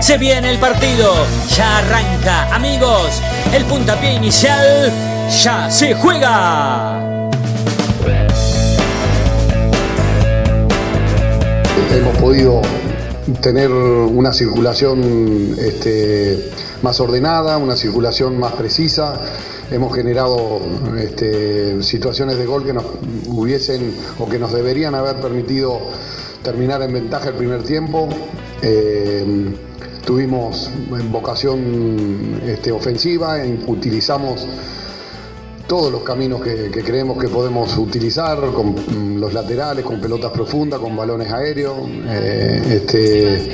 Se viene el partido, ya arranca, amigos, el puntapié inicial ya se juega. hemos podido tener una circulación este, más ordenada, una circulación más precisa. Hemos generado este, situaciones de gol que nos hubiesen o que nos deberían haber permitido terminar en ventaja el primer tiempo. Eh, tuvimos vocación este, ofensiva, utilizamos todos los caminos que, creemos que podemos utilizar, con mm, los laterales, con pelotas profundas, con balones aéreos. Eh, este,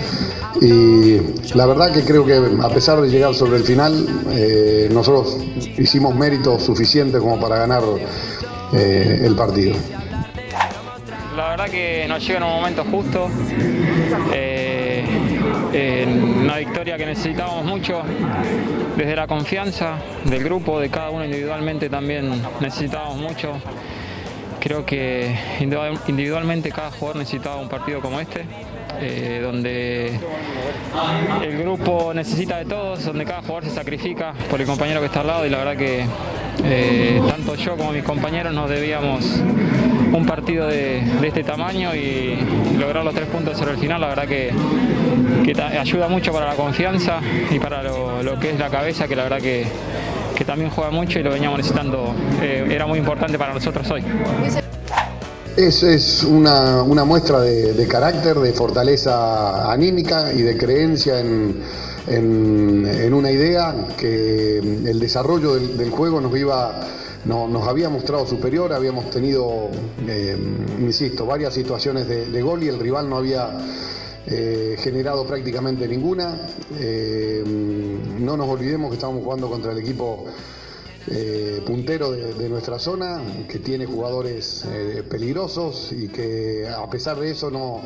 y la verdad que creo que a pesar de llegar sobre el final, eh, nosotros hicimos mérito suficiente como para ganar eh, el partido. La verdad que nos llega en un momento justo una victoria que necesitábamos mucho desde la confianza del grupo, de cada uno individualmente también necesitábamos mucho. Creo que individualmente cada jugador necesitaba un partido como este, eh, donde el grupo necesita de todos, donde cada jugador se sacrifica por el compañero que está al lado y la verdad que eh, tanto yo como mis compañeros nos debíamos un partido de, este tamaño y lograr los tres puntos sobre el final, la verdad que, ayuda mucho para la confianza y para lo, que es la cabeza, que la verdad que, también juega mucho y lo veníamos necesitando, eh, era muy importante para nosotros hoy. Es, es una, muestra de, carácter, de fortaleza anímica y de creencia en, una idea que el desarrollo del juego nos iba nos había mostrado superior, habíamos tenido, eh, insisto, varias situaciones de, gol y el rival no había eh, generado prácticamente ninguna. Eh, no nos olvidemos que estamos jugando contra el equipo puntero de, nuestra zona, que tiene jugadores peligrosos y que a pesar de eso no,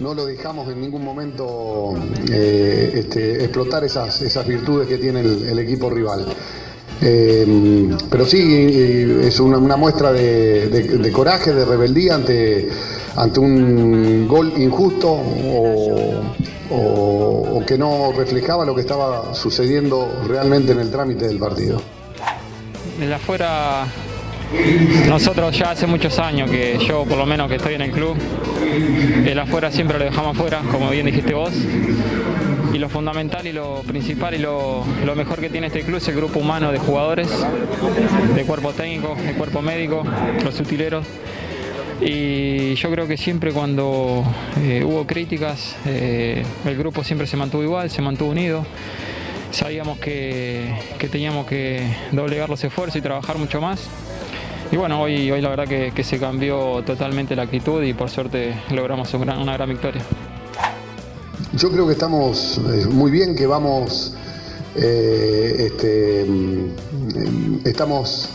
no lo dejamos en ningún momento este, explotar esas, esas virtudes que tiene el equipo rival. Eh, pero sí, es una, muestra de, coraje, de rebeldía ante, ante un gol injusto o, que no reflejaba lo que estaba sucediendo realmente en el trámite del partido. Desde afuera, nosotros ya hace muchos años que yo, por lo menos que estoy en el club, el afuera siempre lo dejamos afuera, como bien dijiste vos y lo fundamental y lo principal y lo, mejor que tiene este club es el grupo humano de jugadores, de cuerpo técnico, de cuerpo médico, los utileros. Y yo creo que siempre cuando eh, hubo críticas, eh, el grupo siempre se mantuvo igual, se mantuvo unido. Sabíamos que, teníamos que doblegar los esfuerzos y trabajar mucho más. Y bueno, hoy, hoy la verdad que, se cambió totalmente la actitud y por suerte logramos una gran victoria. Yo creo que estamos eh, muy bien, que vamos, eh, este, mm, estamos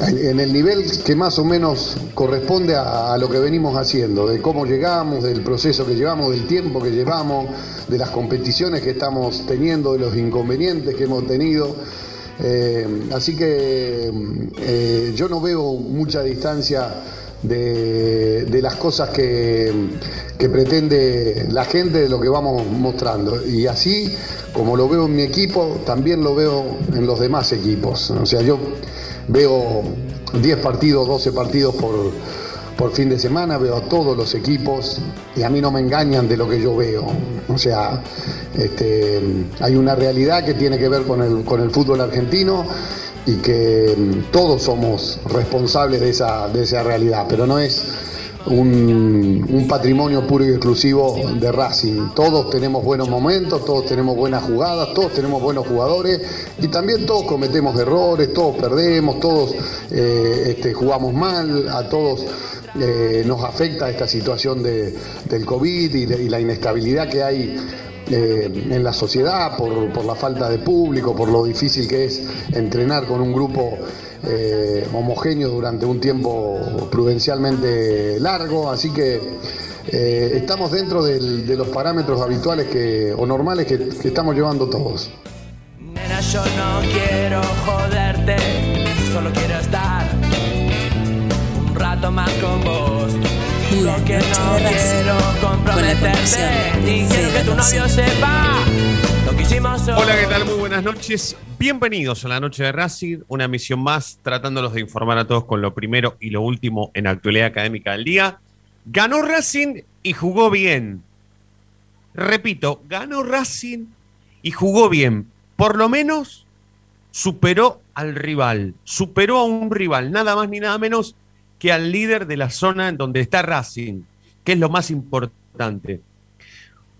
en el nivel que más o menos corresponde a, lo que venimos haciendo, de cómo llegamos, del proceso que llevamos, del tiempo que llevamos, de las competiciones que estamos teniendo, de los inconvenientes que hemos tenido. Eh, así que mm, yo no veo mucha distancia de, las cosas que, pretende la gente de lo que vamos mostrando. Y así, como lo veo en mi equipo, también lo veo en los demás equipos. O sea, yo veo 10 partidos, 12 partidos por, por fin de semana, veo a todos los equipos y a mí no me engañan de lo que yo veo. O sea, este, hay una realidad que tiene que ver con el, con el fútbol argentino y que todos somos responsables de esa, de esa realidad, pero no es un, patrimonio puro y exclusivo de Racing. Todos tenemos buenos momentos, todos tenemos buenas jugadas, todos tenemos buenos jugadores y también todos cometemos errores, todos perdemos, todos eh, este, jugamos mal, a todos eh, nos afecta esta situación de, del COVID y, la inestabilidad que hay eh, en la sociedad por, la falta de público, por lo difícil que es entrenar con un grupo eh, homogéneo durante un tiempo prudencialmente largo, así que eh, estamos dentro de los parámetros habituales que, o normales que, estamos llevando todos. Nena, yo no quiero joderte, solo quiero estar un rato más con vos. La que no quiero comprometerte, ni quiero que tu novio sepa lo que Hola, ¿qué tal? Muy buenas noches. Bienvenidos a la noche de Racing, una emisión más tratándolos de informar a todos con lo primero y lo último en actualidad académica del día. Ganó Racing y jugó bien. Repito, ganó Racing y jugó bien. Por lo menos superó al rival. Superó a un rival, nada más ni nada menos que al líder de la zona en donde está Racing, que es lo más importante.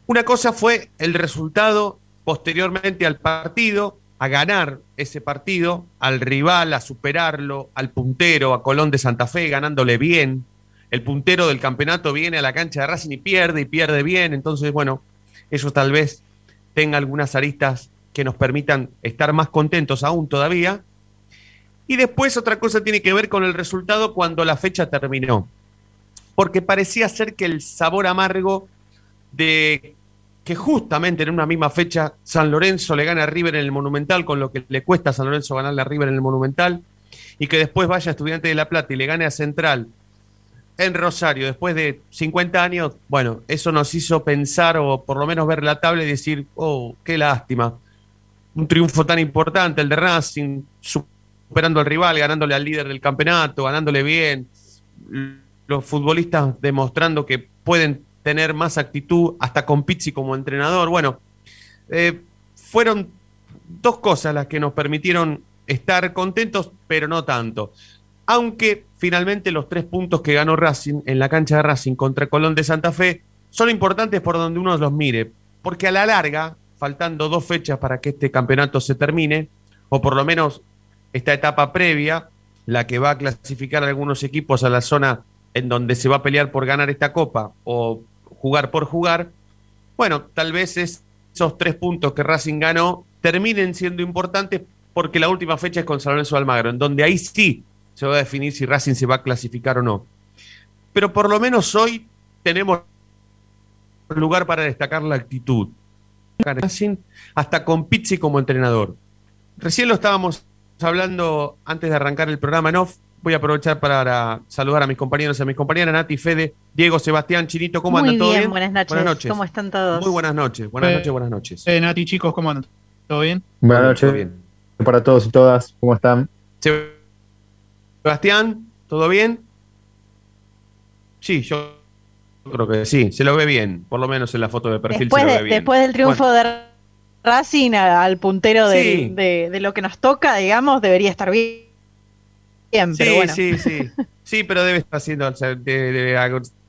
Una cosa fue el resultado posteriormente al partido, a ganar ese partido, al rival, a superarlo, al puntero, a Colón de Santa Fe, ganándole bien, el puntero del campeonato viene a la cancha de Racing y pierde y pierde bien. Entonces, bueno, eso tal vez tenga algunas aristas que nos permitan estar más contentos aún todavía. Y después otra cosa tiene que ver con el resultado cuando la fecha terminó. Porque parecía ser que el sabor amargo de que justamente en una misma fecha San Lorenzo le gana a River en el Monumental, con lo que le cuesta a San Lorenzo ganarle a River en el Monumental, y que después vaya Estudiante de La Plata y le gane a Central en Rosario después de 50 años, bueno, eso nos hizo pensar o por lo menos ver la tabla y decir, oh, qué lástima. Un triunfo tan importante, el de Racing, superando al rival, ganándole al líder del campeonato, ganándole bien. Los futbolistas demostrando que pueden tener más actitud, hasta con Pizzi como entrenador. Bueno, eh, fueron dos cosas las que nos permitieron estar contentos, pero no tanto aunque finalmente los tres puntos que ganó Racing en la cancha de Racing contra Colón de Santa Fe son importantes por donde uno los mire, porque a la larga, faltando dos fechas para que este campeonato se termine, o por lo menos esta etapa previa, la que va a clasificar a algunos equipos a la zona en donde se va a pelear por ganar esta copa o jugar por jugar, bueno, tal vez esos tres puntos que Racing ganó terminen siendo importantes porque la última fecha es con San Almagro, en donde ahí sí se va a definir si Racing se va a clasificar o no. Pero por lo menos hoy tenemos lugar para destacar la actitud. Racing hasta con Pizzi como entrenador. Recién lo estábamos hablando antes de arrancar el programa en off. Voy a aprovechar para saludar a mis compañeros y a mis compañeras, Nati, Fede, Diego, Sebastián, Chinito, ¿cómo andan? ¿Todo bien? Buenas noches. buenas noches. ¿Cómo están todos? Muy buenas noches. Buenas eh, noches, buenas noches. Eh, Nati, chicos, ¿cómo andan? ¿Todo bien? Buenas noches. Bien. Para todos y todas, ¿cómo están? Sebastián, ¿todo bien? Sí, yo creo que sí, se lo ve bien, por lo menos en la foto de perfil después, se lo ve bien. Después del triunfo de Racing al puntero de, lo que nos toca, digamos, debería estar bien. Sí, sí, sí. Sí, pero debe estar haciendo, debe,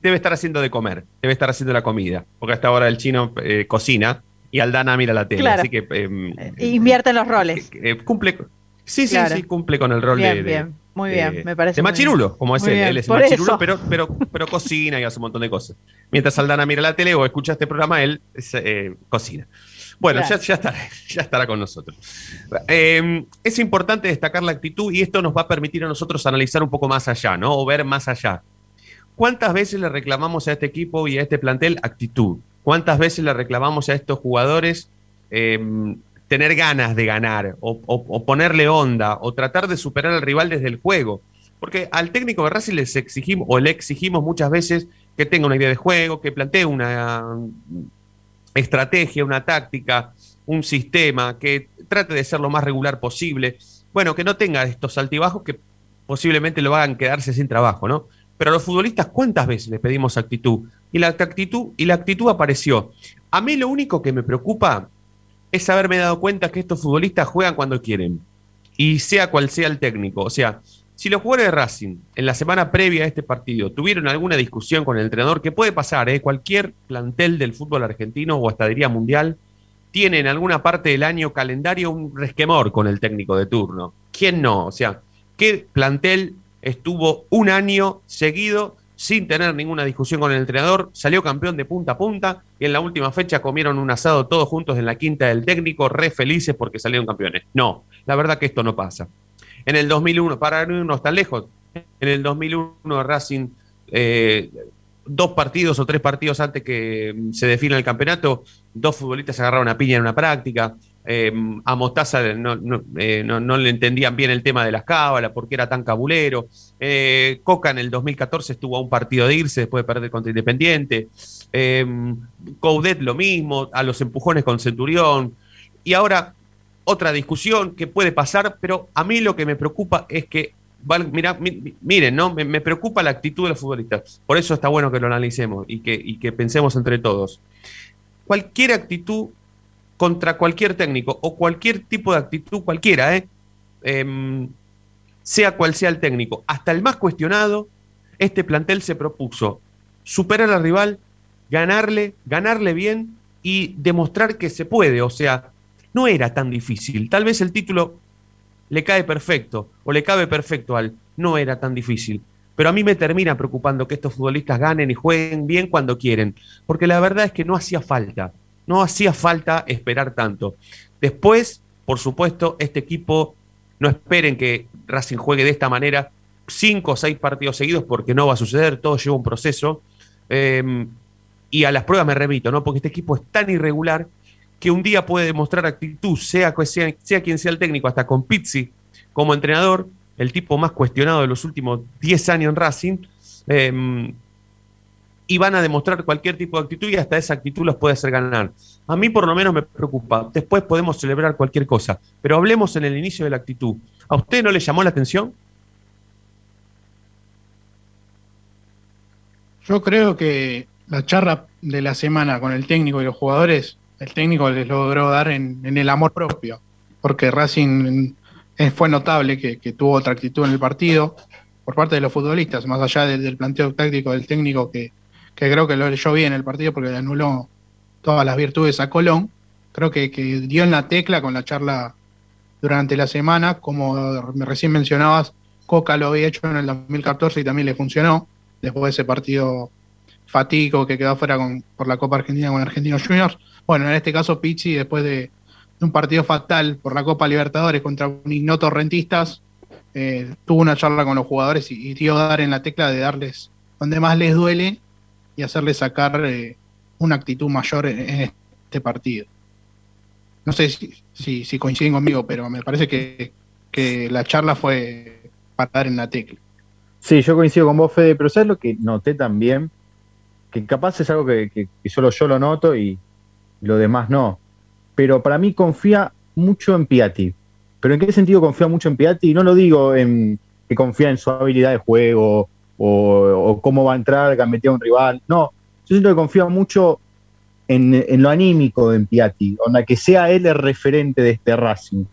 estar haciendo de comer, debe estar haciendo la comida, porque hasta ahora el chino eh, cocina y Aldana mira la tele, así que em, eh, invierte en los roles. Eh, cumple, sí, sí, sí, cumple con el rol de, muy bien, me parece. De machirulo, como es él. Él es machirulo, pero, pero, pero cocina y hace un montón de cosas. Mientras Aldana mira la tele o escucha este programa, él eh, cocina. Bueno, ya, ya, estará, ya estará con nosotros. Em, es importante destacar la actitud y esto nos va a permitir a nosotros analizar un poco más allá, ¿no? O ver más allá. ¿Cuántas veces le reclamamos a este equipo y a este plantel actitud? ¿Cuántas veces le reclamamos a estos jugadores eh, tener ganas de ganar o, ponerle onda o tratar de superar al rival desde el juego. Porque al técnico de Racing les exigimos o le exigimos muchas veces que tenga una idea de juego, que plantee una estrategia, una táctica, un sistema, que trate de ser lo más regular posible. Bueno, que no tenga estos altibajos que posiblemente lo hagan quedarse sin trabajo, ¿no? Pero a los futbolistas, ¿cuántas veces les pedimos actitud? Y la actitud, y la actitud apareció. A mí lo único que me preocupa es haberme dado cuenta que estos futbolistas juegan cuando quieren. Y sea cual sea el técnico. O sea, si los jugadores de Racing en la semana previa a este partido tuvieron alguna discusión con el entrenador, que puede pasar, ¿eh? cualquier plantel del fútbol argentino o hasta diría mundial, tiene en alguna parte del año calendario un resquemor con el técnico de turno. ¿Quién no? O sea, ¿qué plantel estuvo un año seguido sin tener ninguna discusión con el entrenador, salió campeón de punta a punta y en la última fecha comieron un asado todos juntos en la quinta del técnico, re felices porque salieron campeones. No, la verdad que esto no pasa. En el 2001, para no tan lejos, en el 2001 Racing, eh, dos partidos o tres partidos antes que se defina el campeonato, dos futbolistas agarraron una piña en una práctica. Eh, a Mostaza eh, no, le entendían bien el tema de las cábalas, porque era tan cabulero. Coca en el 2014 estuvo a un partido de irse después de perder contra Independiente. Coudet lo mismo, a los empujones con Centurión. Y ahora otra discusión que puede pasar, pero a mí lo que me preocupa es que, mira, miren, ¿no? Me, preocupa la actitud de los futbolistas. Por eso está bueno que lo analicemos y que, que pensemos entre todos. Cualquier actitud contra cualquier técnico o cualquier tipo de actitud, cualquiera, ¿eh? Em, sea cual sea el técnico, hasta el más cuestionado, este plantel se propuso superar al rival, ganarle, ganarle bien y demostrar que se puede. O sea, no era tan difícil. Tal vez el título le cae perfecto o le cabe perfecto al no era tan difícil. Pero a mí me termina preocupando que estos futbolistas ganen y jueguen bien cuando quieren, porque la verdad es que no hacía falta, no hacía falta esperar tanto. Después, por supuesto, este equipo, no esperen que Racing juegue de esta manera cinco o seis partidos seguidos, porque no va a suceder, todo lleva un proceso. Em, y a las pruebas me remito, ¿no? Porque este equipo es tan irregular que un día puede demostrar actitud, sea, quien sea el técnico, hasta con Pizzi como entrenador, el tipo más cuestionado de los últimos 10 años en Racing, em, y van a demostrar cualquier tipo de actitud y hasta esa actitud los puede hacer ganar. A mí por lo menos me preocupa. Después podemos celebrar cualquier cosa, pero hablemos en el inicio de la actitud. ¿A usted no le llamó la atención? Yo creo que la charla de la semana con el técnico y los jugadores el técnico les logró dar en, el amor propio, porque Racing fue notable que, tuvo otra actitud en el partido por parte de los futbolistas, más allá del, planteo táctico del técnico que, creo que lo leyó bien el partido porque le anuló todas las virtudes a Colón. Creo que, dio en la tecla con la charla durante la semana, como recién mencionabas, Coca lo había hecho en el 2014 y también le funcionó, después de ese partido fatigo que quedó fuera con, por la Copa Argentina con Argentinos Juniors. Bueno, en este caso Pizzi, después de, un partido fatal por la Copa Libertadores contra un ignoto rentistas, eh, tuvo una charla con los jugadores y, dio dar en la tecla de darles donde más les duele y hacerles sacar eh, una actitud mayor en, este partido. No sé si, coinciden conmigo, pero me parece que, la charla fue para dar en la tecla. Sí, yo coincido con vos, Fede, pero ¿sabes lo que noté también? Que capaz es algo que, que solo yo lo noto y, lo demás no. Pero para mí confía mucho en Piatti. ¿Pero en qué sentido confía mucho en Piatti? No lo digo en que confía en su habilidad de juego o, cómo va a entrar, que un rival. No, yo siento que confía mucho en, lo anímico en Piatti, la que sea él el referente de este Racing.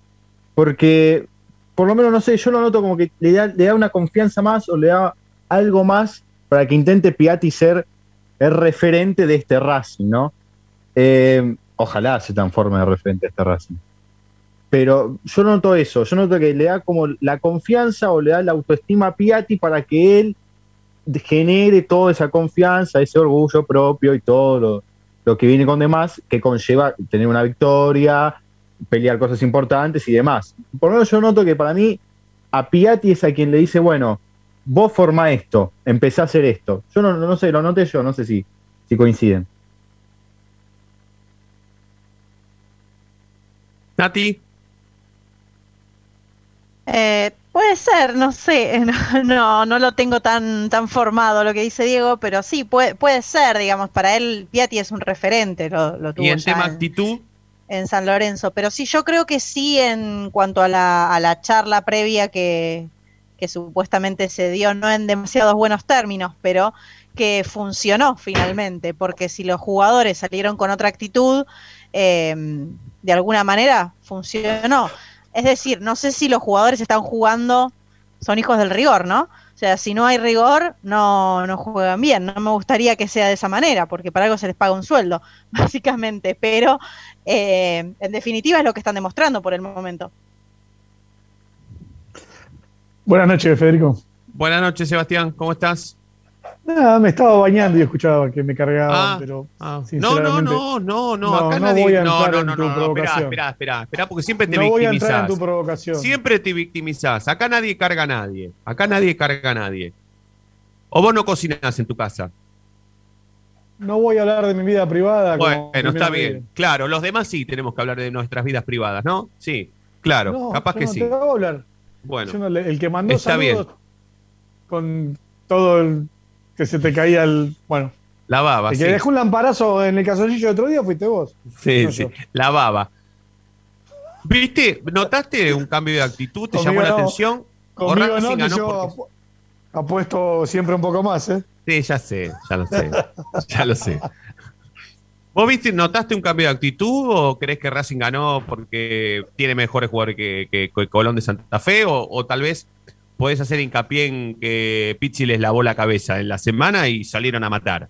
Porque, por lo menos, no sé, yo lo noto como que le da, le da una confianza más o le da algo más para que intente Piatti ser el referente de este Racing, ¿no? Eh, ojalá se transforme de referente a esta Racing. Pero yo noto eso, yo noto que le da como la confianza o le da la autoestima a Piatti para que él genere toda esa confianza, ese orgullo propio y todo lo, que viene con demás, que conlleva tener una victoria, pelear cosas importantes y demás. Por lo menos yo noto que para mí a Piatti es a quien le dice, bueno, vos forma esto, empezá a hacer esto. Yo no, no sé, lo noté yo, no sé si, si coinciden. Nati. Eh, puede ser, no sé, no, no, lo tengo tan, tan formado lo que dice Diego, pero sí, puede, puede ser, digamos, para él Piatti es un referente, lo, lo tuvo ¿Y en tema actitud? En San Lorenzo, pero sí, yo creo que sí en cuanto a la, a la charla previa que, que supuestamente se dio, no en demasiados buenos términos, pero que funcionó finalmente, porque si los jugadores salieron con otra actitud, eh, de alguna manera funcionó. Es decir, no sé si los jugadores están jugando, son hijos del rigor, ¿no? O sea, si no hay rigor, no, no juegan bien. No me gustaría que sea de esa manera, porque para algo se les paga un sueldo, básicamente. Pero eh, en definitiva es lo que están demostrando por el momento. Buenas noches, Federico. Buenas noches, Sebastián. ¿Cómo estás? Nada, me estaba bañando y escuchaba que me cargaban, Ah, pero ah. No, sinceramente, no, no, no, no, No, acá no nadie. voy a no, no, no, no, no, espera, espera, espera, espera, porque siempre te no voy a entrar en victimizás. tu provocación. Siempre te victimizás. Acá nadie carga a nadie. Acá nadie carga a nadie. O vos no cocinás en tu casa. No voy a hablar de mi vida privada. Bueno, está bien. Claro, los demás sí tenemos que hablar de nuestras vidas privadas, ¿no? Sí, claro, No, capaz yo que no sí. te hago hablar. Bueno, no el que mandó Está saludos con todo el que se te caía el. Bueno, la baba, el sí. que dejó un lamparazo en el calzoncillo el otro día fuiste vos. Sí, no sí, yo. la baba. ¿Viste? ¿Notaste un cambio de actitud? ¿Te llamó la no. atención? ¿O Conmigo no, que ganó yo porque- apuesto siempre un poco más, ¿eh? Sí, ya sé, ya lo sé. ya lo sé. ¿Vos viste, notaste un cambio de actitud o crees que Racing ganó porque tiene mejores jugadores que, que- que Colón de Santa Fe? O, o tal vez podés hacer hincapié en que Pizzi les lavó la cabeza en la semana y salieron a matar.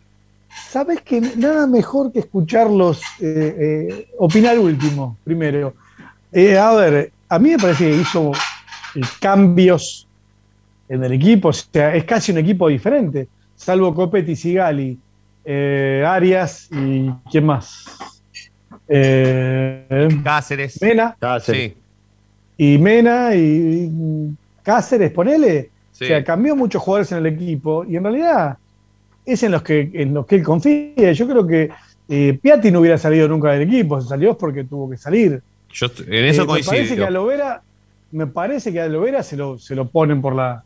Sabes que nada mejor que escucharlos eh, eh, opinar último, primero. Eh, a ver, a mí me parece que hizo cambios en el equipo, o sea, es casi un equipo diferente, salvo Copetti, Sigali, eh, Arias y ¿quién más? Eh, Cáceres. Mena Sí, y Mena y, y Cáceres, ponele. sí. O sea, cambió muchos jugadores en el equipo y en realidad es en los que, en los que él confía. Yo creo que eh, Piatti no hubiera salido nunca del equipo, se salió porque tuvo que salir. Yo en eso Eh, me parece que a Lovera, me parece que a Lovera se lo, se lo ponen por la,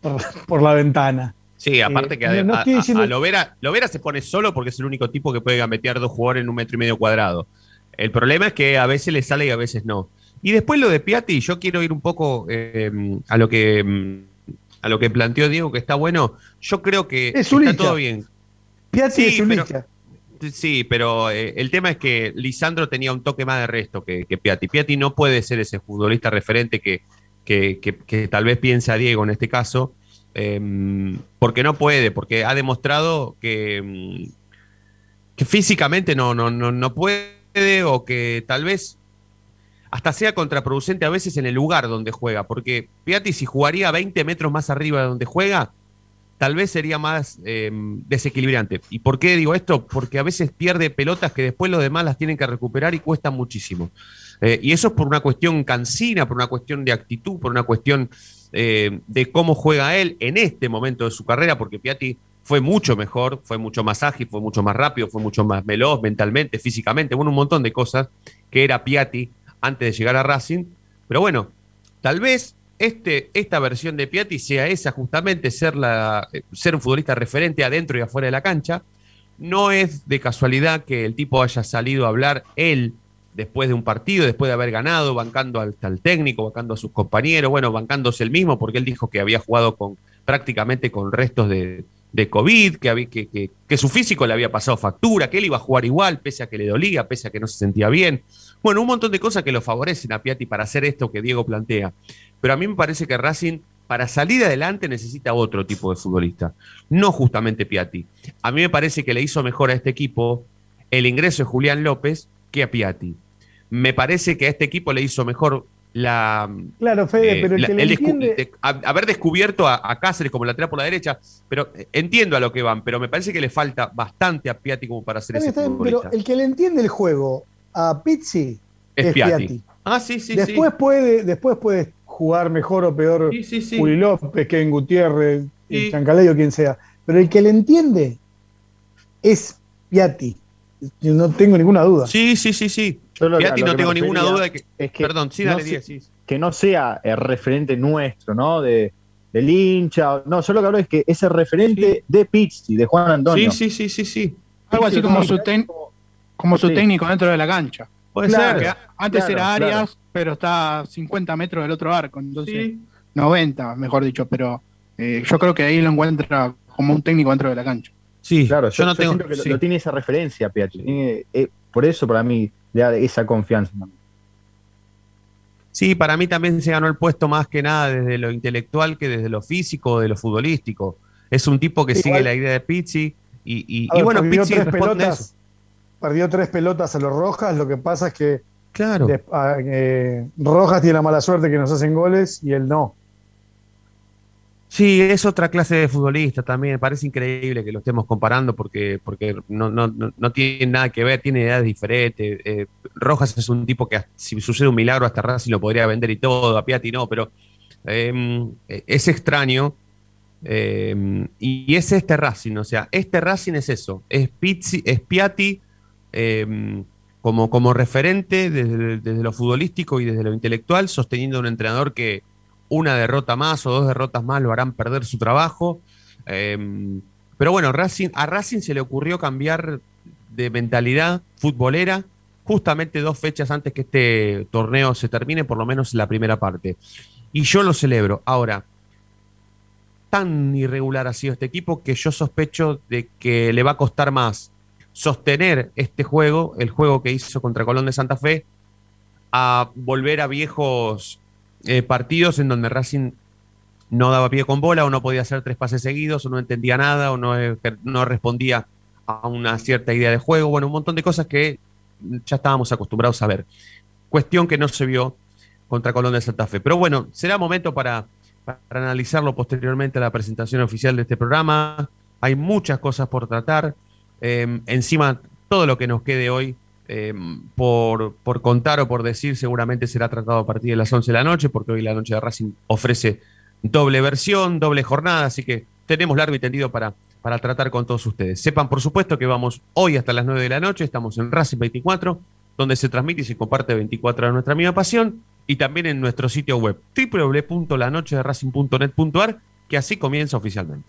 por, por la ventana. Sí, aparte eh, que a, no a- estoy diciendo- a Lovera, Lovera se pone solo porque es el único tipo que puede gambetear dos jugadores en un metro y medio cuadrado. El problema es que a veces le sale y a veces no. Y después lo de Piatti, yo quiero ir un poco eh, a lo que mm, a lo que planteó Diego, que está bueno. Yo creo que Es un está todo bien. Piatti Sí, es un pero-. Sí, pero eh, el tema es que Lisandro tenía un toque más de resto que, que Piatti. Piatti no puede ser ese futbolista referente que, que, que- que tal vez piensa Diego en este caso, eh, porque no puede, porque ha demostrado que, mm, que físicamente no, no, no, no puede o que tal vez hasta sea contraproducente a veces en el lugar donde juega, porque Piatti si jugaría 20 metros más arriba de donde juega, tal vez sería más eh, desequilibrante. ¿Y por qué digo esto? Porque a veces pierde pelotas que después los demás las tienen que recuperar y cuesta muchísimo. Eh, y eso es por una cuestión cansina, por una cuestión de actitud, por una cuestión eh, de cómo juega él en este momento de su carrera, porque Piatti fue mucho mejor, fue mucho más ágil, fue mucho más rápido, fue mucho más veloz mentalmente, físicamente, bueno, un montón de cosas que era Piatti antes de llegar a Racing. Pero bueno, tal vez este, esta versión de Piatti sea esa, justamente ser, la, eh, ser un futbolista referente adentro y afuera de la cancha. No es de casualidad que el tipo haya salido a hablar él después de un partido, después de haber ganado, bancando al, al técnico, bancando a sus compañeros, bueno, bancándose el mismo, porque él dijo que había jugado con prácticamente con restos de, de COVID, que, había, que, que, que su físico le había pasado factura, que él iba a jugar igual, pese a que le dolía, pese a que no se sentía bien. Bueno, un montón de cosas que lo favorecen a Piatti para hacer esto que Diego plantea. Pero a mí me parece que Racing, para salir adelante, necesita otro tipo de futbolista, no justamente Piatti. A mí me parece que le hizo mejor a este equipo el ingreso de Julián López que a Piatti. Me parece que a este equipo le hizo mejor la, Claro, Fede, eh, pero el la- que le el entiende, haber descubierto a, a Cáceres como lateral por la derecha, pero entiendo a lo que van, pero me parece que le falta bastante a Piatti como para bien, ese pero el que le entiende el juego a Pizzi Es Piatti. Piatti. Ah, sí, sí, después, sí. Puede, después puede jugar mejor o peor Sí, sí, sí. Juli López, Kevin Gutiérrez, Sí. Chancalay quien sea. Pero el que le entiende es Piatti. Yo No tengo ninguna duda. Sí, sí, sí, sí. Yo lo- Piatti lo no tengo ninguna duda de que. es que Perdón, sí, no dale, Díaz, sí. que no sea el referente nuestro, ¿no? De, del hincha. No, yo lo que hablo es que es el referente de Pizzi, de Juan Antonio. Sí, sí, sí, sí, sí. Algo así como su, como su Sí. técnico dentro de la cancha. Puede Claro. Que ser. antes Claro, era claro. Arias, pero está a 50 metros del otro arco, entonces Sí. 90, mejor dicho, pero eh, yo creo que ahí lo encuentra como un técnico dentro de la cancha. Sí, Claro, yo, yo no yo tengo. siento que lo- sí. lo tiene esa referencia. Tiene- eh, por eso para mí le da esa confianza. Sí, para mí también se ganó el puesto más que nada desde lo intelectual que desde lo físico o de lo futbolístico. Es un tipo que Sí, sigue igual- la idea de Pizzi y, y- A y ver, bueno, Pizzi responde eso. Perdió tres pelotas a los Rojas. Lo que pasa es que Claro. de- a- eh, Rojas tiene la mala suerte que nos hacen goles y él no. Sí, es otra clase de futbolista también. Parece increíble que lo estemos comparando porque, porque no, no, no tiene nada que ver, tiene edades diferentes. Eh, Rojas es un tipo que si sucede un milagro hasta Racing lo podría vender y todo, a Piatti no, pero em, es extraño. Em, y es este Racing, o sea, este Racing es eso, es, Pizzi, es Piatti em, como, como referente desde, desde lo futbolístico y desde lo intelectual, sosteniendo a un entrenador que una derrota más o dos derrotas más lo harán perder su trabajo. Em, pero bueno, Racing, a Racing se le ocurrió cambiar de mentalidad futbolera justamente dos fechas antes que este torneo se termine, por lo menos la primera parte. Y yo lo celebro. Ahora, tan irregular ha sido este equipo que yo sospecho de que le va a costar más sostener este juego, el juego que hizo contra Colón de Santa Fe, a volver a viejos eh, partidos en donde Racing no daba pie con bola o no podía hacer tres pases seguidos o no entendía nada o no, eh, no respondía a una cierta idea de juego. Bueno, un montón de cosas que ya estábamos acostumbrados a ver. Cuestión que no se vio contra Colón de Santa Fe. Pero bueno, será momento para, para analizarlo posteriormente a la presentación oficial de este programa. Hay muchas cosas por tratar. Eh, encima, todo lo que nos quede hoy Em, por, por, contar o por decir, seguramente será tratado a partir de las 11 de la noche, porque hoy la noche de Racing ofrece doble versión, doble jornada, así que tenemos largo y tendido para, para tratar con todos ustedes. Sepan, por supuesto, que vamos hoy hasta las 9 de la noche, estamos en Racing 24, donde se transmite y se comparte 24 de nuestra misma pasión, y también en nuestro sitio web www.lanochederacing.net.ar, que así comienza oficialmente.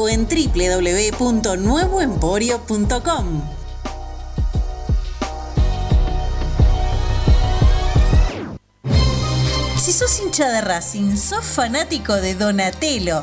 o en www.nuevoemporio.com. Si sos hincha de Racing, sos fanático de Donatello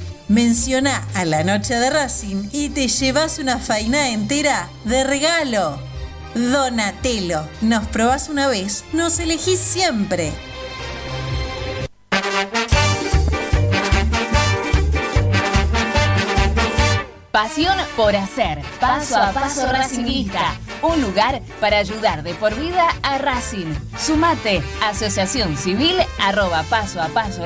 Menciona a la noche de Racing y te llevas una faina entera de regalo. Donatello, nos probás una vez, nos elegís siempre. Pasión por hacer, paso a paso Racingista. Un lugar para ayudar de por vida a Racing. Sumate, asociación civil arroba paso a paso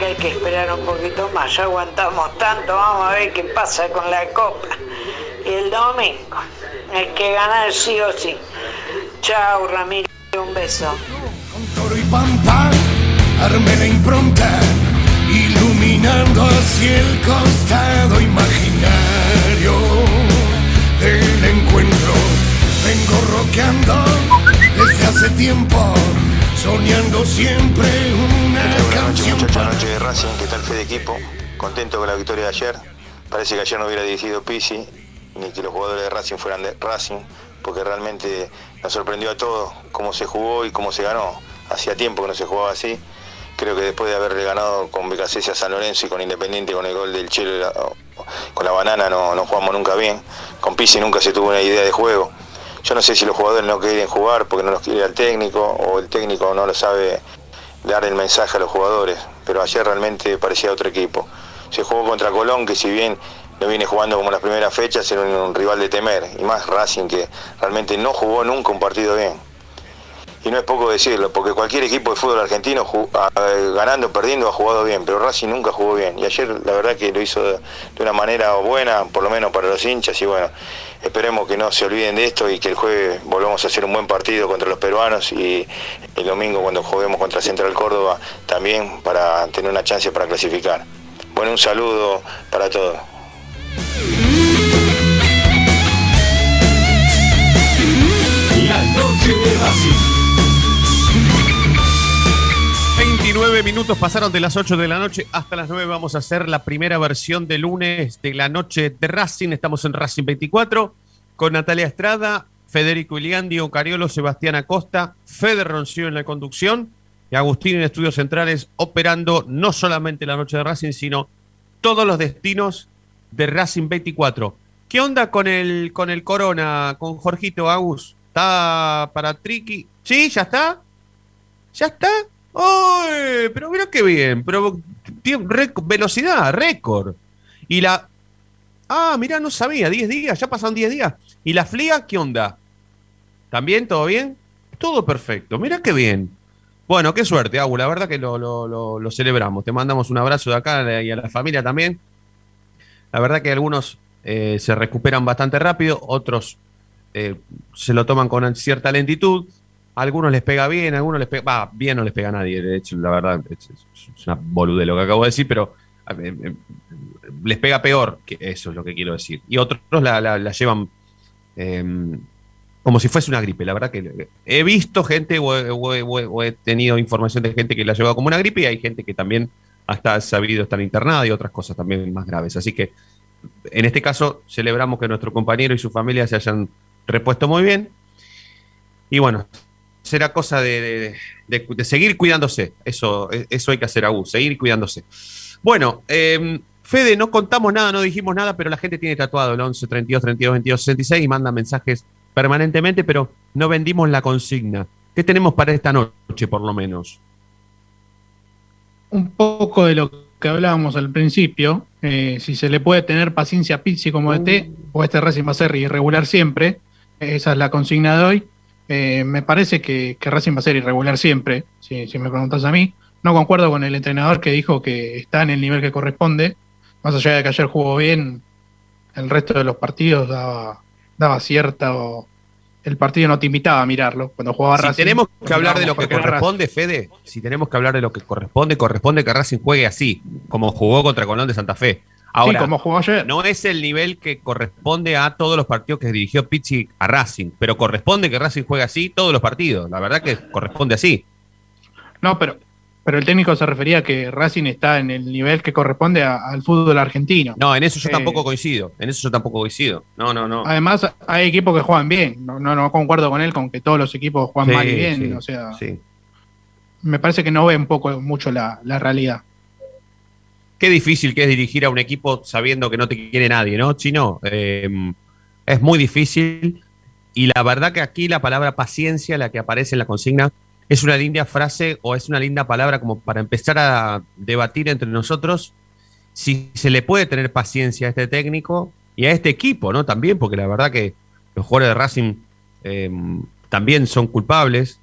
Que hay que esperar un poquito más, ya aguantamos tanto, vamos a ver qué pasa con la copa. Y el domingo, hay que ganar sí o sí. Chao Ramiro, un beso. Toro y pampa, armé la impronta, iluminando hacia el costado imaginario del encuentro. Vengo rockeando desde hace tiempo, soñando siempre una Buenas noches, muchachos. Noche de Racing, ¿qué tal fe de equipo? Contento con la victoria de ayer. Parece que ayer no hubiera dirigido Pisi, ni que los jugadores de Racing fueran de Racing, porque realmente nos sorprendió a todos cómo se jugó y cómo se ganó. Hacía tiempo que no se jugaba así. Creo que después de haberle ganado con Becasese a San Lorenzo y con Independiente con el gol del Chelo, con la banana no, no jugamos nunca bien. Con Pisi nunca se tuvo una idea de juego. Yo no sé si los jugadores no quieren jugar porque no los quiere el técnico o el técnico no lo sabe dar el mensaje a los jugadores, pero ayer realmente parecía otro equipo. Se jugó contra Colón, que si bien no viene jugando como las primeras fechas, era un, rival de temer, y más Racing, que realmente no jugó nunca un partido bien. Y no es poco decirlo, porque cualquier equipo de fútbol argentino, ganando, perdiendo, ha jugado bien, pero Racing nunca jugó bien. Y ayer la verdad que lo hizo de una manera buena, por lo menos para los hinchas, y bueno, esperemos que no se olviden de esto y que el jueves volvamos a hacer un buen partido contra los peruanos y el domingo cuando juguemos contra Central Córdoba también para tener una chance para clasificar. Bueno, un saludo para todos. 29 minutos pasaron de las 8 de la noche hasta las 9. Vamos a hacer la primera versión de lunes de la noche de Racing. Estamos en Racing 24 con Natalia Estrada, Federico Ilián, Diego Cariolo, Sebastián Acosta, Fede Roncillo en la conducción y Agustín en Estudios Centrales operando no solamente la noche de Racing, sino todos los destinos de Racing 24. ¿Qué onda con el, con el Corona, con Jorgito Agus? ¿Está para Triqui? ¿Sí? ¿Ya está? ¿Ya está? ¡Ay! Pero mira qué bien. Pero velocidad, récord. Y la. Ah, mira, no sabía. 10 días, ya pasaron 10 días. ¿Y la fliga qué onda? ¿También? ¿Todo bien? Todo perfecto. Mira qué bien. Bueno, qué suerte, Agu. La verdad que lo, lo- lo- lo celebramos. Te mandamos un abrazo de acá y a la familia también. La verdad que algunos eh, se recuperan bastante rápido, otros eh, se lo toman con cierta lentitud. Algunos les pega bien, algunos les pega. Va, bien no les pega nadie, de hecho, la verdad, es, una boludez lo que acabo de decir, pero eh, eh, les pega peor, que eso es lo que quiero decir. Y otros la, la- la llevan eh, como si fuese una gripe. La verdad que he visto gente o o o o he tenido información de gente que la lleva como una gripe y hay gente que también hasta sabido estar internada y otras cosas también más graves. Así que en este caso celebramos que nuestro compañero y su familia se hayan repuesto muy bien. Y bueno, será cosa de, de- de- de seguir cuidándose. Eso, eso hay que hacer, Agus, seguir cuidándose. Bueno, eh, Fede, no contamos nada, no dijimos nada, pero la gente tiene tatuado el 11 32 32 22 66 y manda mensajes permanentemente, pero no vendimos la consigna. ¿Qué tenemos para esta noche, por lo menos? un poco de lo que hablábamos al principio, eh, si se le puede tener paciencia a Pizzi como ET, o este Racing va a ser irregular siempre, esa es la consigna de hoy. Eh, me parece que, que Racing va a ser irregular siempre, si, si me preguntas a mí. No concuerdo con el entrenador que dijo que está en el nivel que corresponde, más allá de que ayer jugó bien, el resto de los partidos daba, daba cierto el partido no te invitaba a mirarlo cuando jugaba Si Racing. tenemos que hablar de lo que corresponde, Fede, si tenemos que hablar de lo que corresponde, corresponde que Racing juegue así, como jugó contra Colón de Santa Fe. Ahora, como jugó ayer. no es el nivel que corresponde a todos los partidos que dirigió Pizzi a Racing, pero corresponde que Racing juegue así todos los partidos. La verdad que corresponde así. No, pero, pero el técnico se refería a que Racing está en el nivel que corresponde a- al fútbol argentino. No, en eso yo Eh, tampoco coincido. En eso yo tampoco coincido. No, no, no. Además, hay equipos que juegan bien. No, no, no concuerdo con él con que todos los equipos juegan Sí, mal y bien. sí, o sea, me parece que no ve un poco mucho la, la realidad. Qué difícil que es dirigir a un equipo sabiendo que no te quiere nadie, ¿no, Chino? Eh, es muy difícil. Y la verdad que aquí la palabra paciencia, la que aparece en la consigna, es una linda frase o es una linda palabra como para empezar a debatir entre nosotros si se le puede tener paciencia a este técnico y a este equipo, ¿no? También, porque la verdad que los jugadores de Racing eh, también son culpables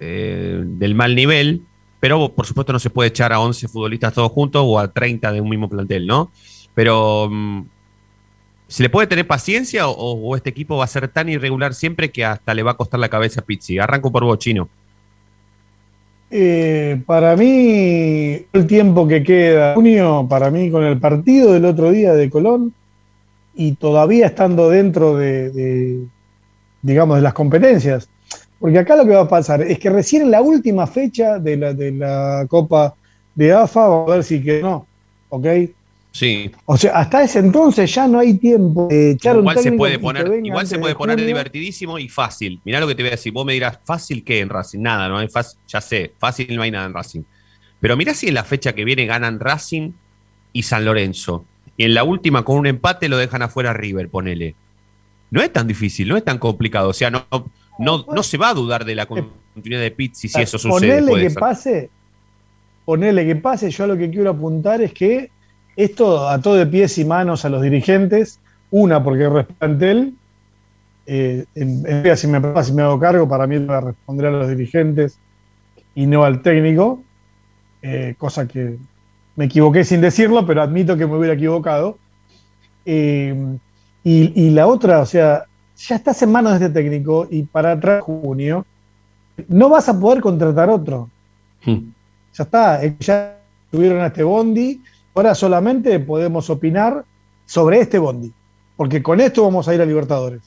eh, del mal nivel, pero por supuesto no se puede echar a 11 futbolistas todos juntos o a 30 de un mismo plantel, ¿no? Pero mm, ¿se le puede tener paciencia o, este equipo va a ser tan irregular siempre que hasta le va a costar la cabeza a Pizzi? Arranco por vos, Chino. Eh, para mí, el tiempo que queda, junio, para mí con el partido del otro día de Colón y todavía estando dentro de, de, digamos, de las competencias. Porque acá lo que va a pasar es que recién en la última fecha de la, de la Copa de AFA, vamos a ver si que no, ¿ok? Sí. O sea, hasta ese entonces ya no hay tiempo de echar un Igual se técnico puede poner, igual se puede de poner junio. divertidísimo y fácil. Mirá lo que te voy a decir. Vos me dirás, ¿fácil qué en Racing? Nada, no hay fácil. Ya sé, fácil no hay nada en Racing. Pero mirá si en la fecha que viene ganan Racing y San Lorenzo. Y en la última, con un empate, lo dejan afuera River, ponele. No es tan difícil, no es tan complicado. O sea, no, no, no se va a dudar de la continuidad de Pizzi si eso sucede. Ponele que pase, ponele que pase, yo lo que quiero apuntar es que esto ató de pies y manos a los dirigentes, una porque plantel, eh, en, en- si, me, si me hago cargo, para mí le voy a responder a los dirigentes y no al técnico, eh, cosa que me equivoqué sin decirlo, pero admito que me hubiera equivocado. Eh, y, y la otra, o sea, ya estás en manos de este técnico y para atrás junio no vas a poder contratar otro. Ya está, eh, ya subieron a este bondi, ahora solamente podemos opinar sobre este bondi, porque con esto vamos a ir a Libertadores.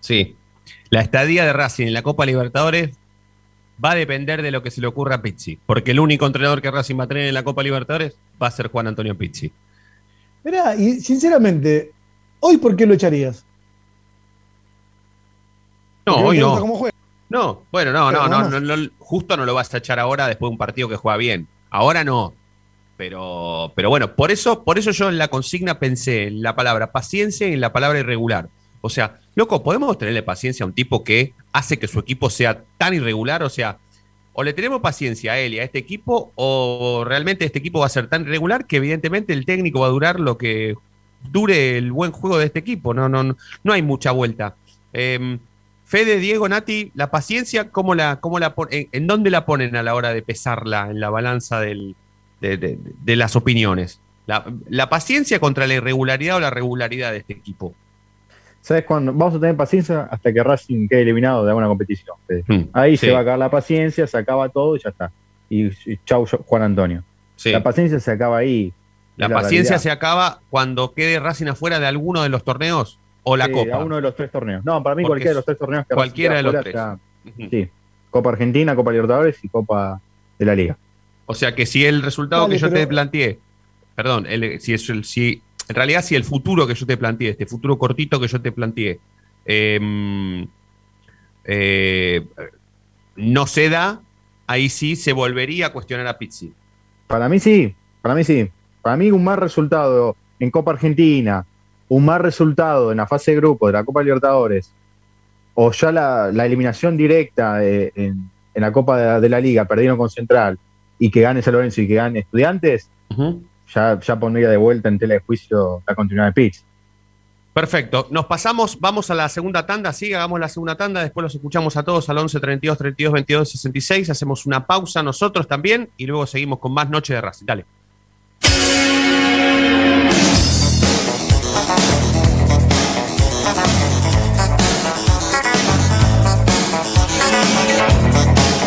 Sí. La estadía de Racing en la Copa Libertadores va a depender de lo que se le ocurra a Pizzi. Porque el único entrenador que Racing va a tener en la Copa Libertadores va a ser Juan Antonio Pizzi. Mirá, y sinceramente, ¿hoy por qué lo echarías? No, hoy no. gusta cómo juega. No, bueno, no, no, no, no, justo no lo vas a echar ahora después de un partido que juega bien. Ahora no. Pero, pero bueno, por eso, por eso yo en la consigna pensé en la palabra paciencia y en la palabra irregular. O sea, loco, ¿podemos tenerle paciencia a un tipo que hace que su equipo sea tan irregular? O sea, o le tenemos paciencia a él y a este equipo, o realmente este equipo va a ser tan irregular que evidentemente el técnico va a durar lo que dure el buen juego de este equipo. No, no, no, no hay mucha vuelta. Eh, Fede, Diego, Nati, la paciencia, ¿cómo la, cómo la en, en dónde la ponen a la hora de pesarla en la balanza del- de, de- de las opiniones? La, la paciencia contra la irregularidad o la regularidad de este equipo. ¿Sabes cuándo? Vamos a tener paciencia hasta que Racing quede eliminado de alguna competición. Fede. Hmm, Ahí sí. se va a acabar la paciencia, se acaba todo y ya está. Y, y chau, Juan Antonio. Sí. La paciencia se acaba ahí. La paciencia realidad. se acaba cuando quede Racing afuera de alguno de los torneos o la Sí, Copa. a uno de los tres torneos. No, para mí Porque cualquiera de los tres torneos que cualquiera de los tres. ya- Sí. Copa Argentina, Copa Libertadores y Copa de la Liga. O sea que si el resultado Dale, que yo pero- te planteé, perdón, el- si, es el- si en realidad si el futuro que yo te planteé, este futuro cortito que yo te planteé, em, eh, no se da, ahí sí se volvería a cuestionar a Pizzi. Para mí sí, para mí sí. Para mí un mal resultado en Copa Argentina, un mal resultado en la fase de grupo de la Copa Libertadores, o ya la, la eliminación directa en, en la Copa de, de la Liga, perdieron con Central, y que gane San Lorenzo y que gane Estudiantes, ya, ya pondría de vuelta en tela de juicio la continuidad de Pitch. Perfecto. Nos pasamos, vamos a la segunda tanda, sí, hagamos la segunda tanda, después los escuchamos a todos al 11 32 32 22 66, hacemos una pausa nosotros también y luego seguimos con más Noche de Racing. Dale.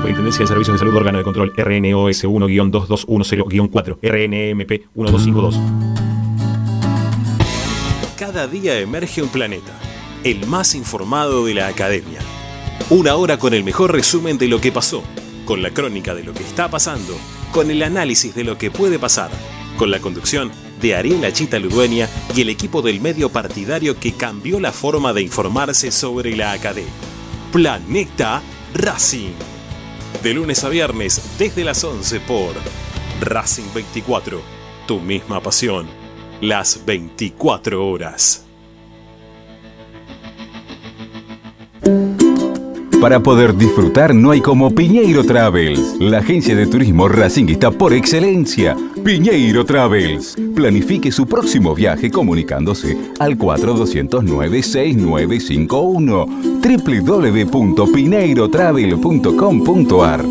Superintendencia de Servicios de Salud Órgano de Control RNOS 1-2210-4 RNMP 1252 Cada día emerge un planeta, el más informado de la academia. Una hora con el mejor resumen de lo que pasó, con la crónica de lo que está pasando, con el análisis de lo que puede pasar, con la conducción de Ariel Chita Ludueña y el equipo del medio partidario que cambió la forma de informarse sobre la academia. Planeta Racing. De lunes a viernes desde las 11 por Racing 24. Tu misma pasión. Las 24 horas. Para poder disfrutar no hay como Piñeiro Travels, la agencia de turismo racinguista por excelencia. Piñeiro Travels. Planifique su próximo viaje comunicándose al 4209-6951 www.pineirotravel.com.ar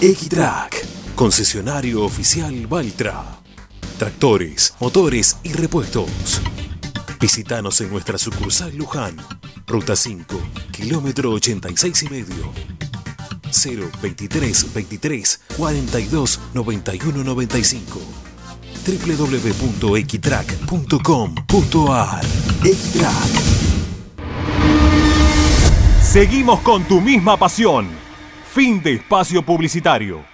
Equitrack, concesionario oficial Valtra. Tractores, motores y repuestos. Visítanos en nuestra sucursal Luján, Ruta 5, kilómetro 86 y medio. 023 23 42 91 95 www.equitrack.com.ar Equitrack Seguimos con tu misma pasión. Fin de espacio publicitario.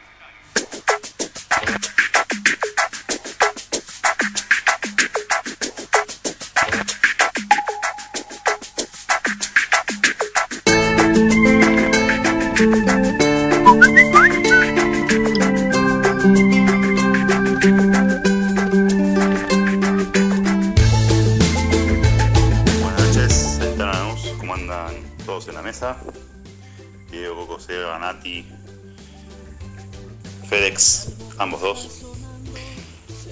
Ambos dos.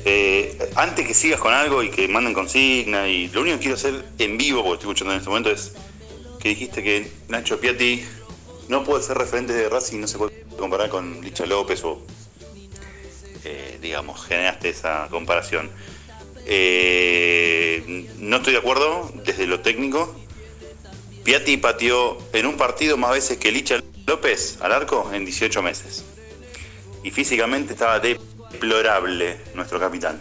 Eh, antes que sigas con algo y que manden consigna, y lo único que quiero hacer en vivo, porque estoy escuchando en este momento, es que dijiste que Nacho Piatti no puede ser referente de Racing, no se puede comparar con Licha López o, eh, digamos, generaste esa comparación. Eh, no estoy de acuerdo desde lo técnico. Piatti pateó en un partido más veces que Licha López al arco en 18 meses. Y físicamente estaba deplorable nuestro capitán.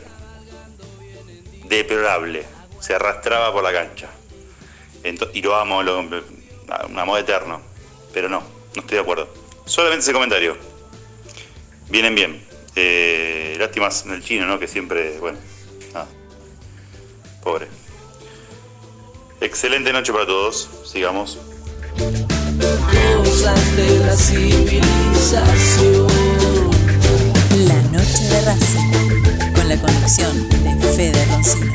Deplorable. Se arrastraba por la cancha. Y lo amo, lo, un amor eterno. Pero no, no estoy de acuerdo. Solamente ese comentario. Vienen bien. Eh, lástimas en el chino, ¿no? Que siempre, bueno. Pobre. Excelente noche para todos. Sigamos. De la civilización. De Racing, con la conducción de Fede Roncino.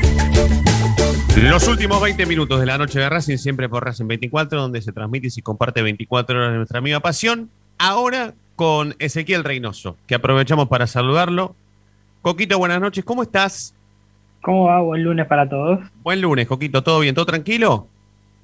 Los últimos 20 minutos de la noche de Racing, siempre por Racing 24, donde se transmite y se comparte 24 horas de nuestra amiga pasión. Ahora con Ezequiel Reynoso, que aprovechamos para saludarlo. Coquito, buenas noches, ¿cómo estás? ¿Cómo va? Buen lunes para todos. Buen lunes, Coquito, ¿todo bien? ¿Todo tranquilo?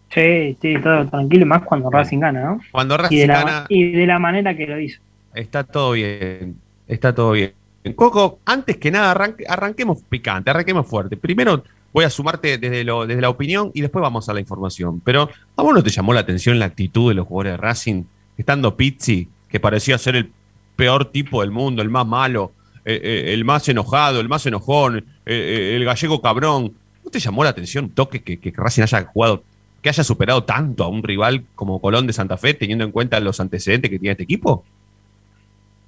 Sí, sí, todo tranquilo, más cuando Racing gana, ¿no? Cuando Racing la, gana, y de la manera que lo hizo. está todo bien. Está todo bien. Coco, antes que nada, arranque- arranquemos picante, arranquemos fuerte. Primero voy a sumarte desde, desde la opinión y después vamos a la información. Pero ¿a vos no te llamó la atención la actitud de los jugadores de Racing? Estando Pizzi, que parecía ser el peor tipo del mundo, el más malo, eh, eh, el más enojado, el más enojón, eh, eh, el gallego cabrón. ¿No te llamó la atención toque que, que Racing haya jugado, que haya superado tanto a un rival como Colón de Santa Fe, teniendo en cuenta los antecedentes que tiene este equipo?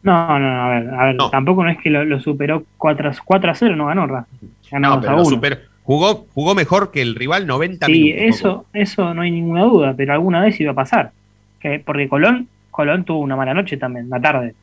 No, no, no, a ver, a ver tampoco no es que lo, lo superó 4, a- 4 a 0, no ganó Racing. Ganó No, 2 pero a lo 1. superó. Jugó, jugó mejor que el rival 90 Sí, minutos. eso, eso no hay ninguna duda, pero alguna vez iba a pasar. Que, porque Colón, Colón tuvo una mala noche también, la tarde.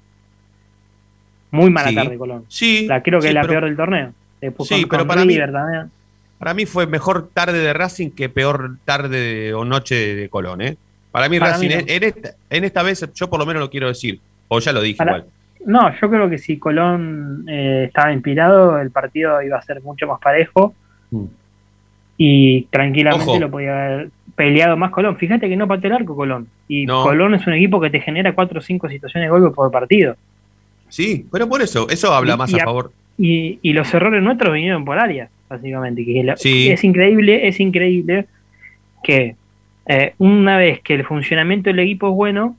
Muy mala Sí. tarde Colón. Sí. La, creo que sí, es la pero- peor del torneo. Después Sí, con- pero con para mí- River también. Para mí fue mejor tarde de Racing que peor tarde de- o noche de, de Colón, ¿eh? Para mí Para Racing, mí no. en esta, en esta vez, yo por lo menos lo quiero decir, o ya lo dije Para- igual. No, yo creo que si Colón eh, estaba inspirado, el partido iba a ser mucho más parejo Mm. y tranquilamente Ojo. lo podía haber peleado más Colón. Fíjate que no pateó el arco Colón. Y No. Colón es un equipo que te genera 4 o 5 situaciones de golpe por partido. Sí, pero por eso, eso habla Y- más y a a- favor. Y, y los errores nuestros vinieron por áreas, básicamente. Que la- Sí. Es increíble, es increíble que eh, una vez que el funcionamiento del equipo es bueno,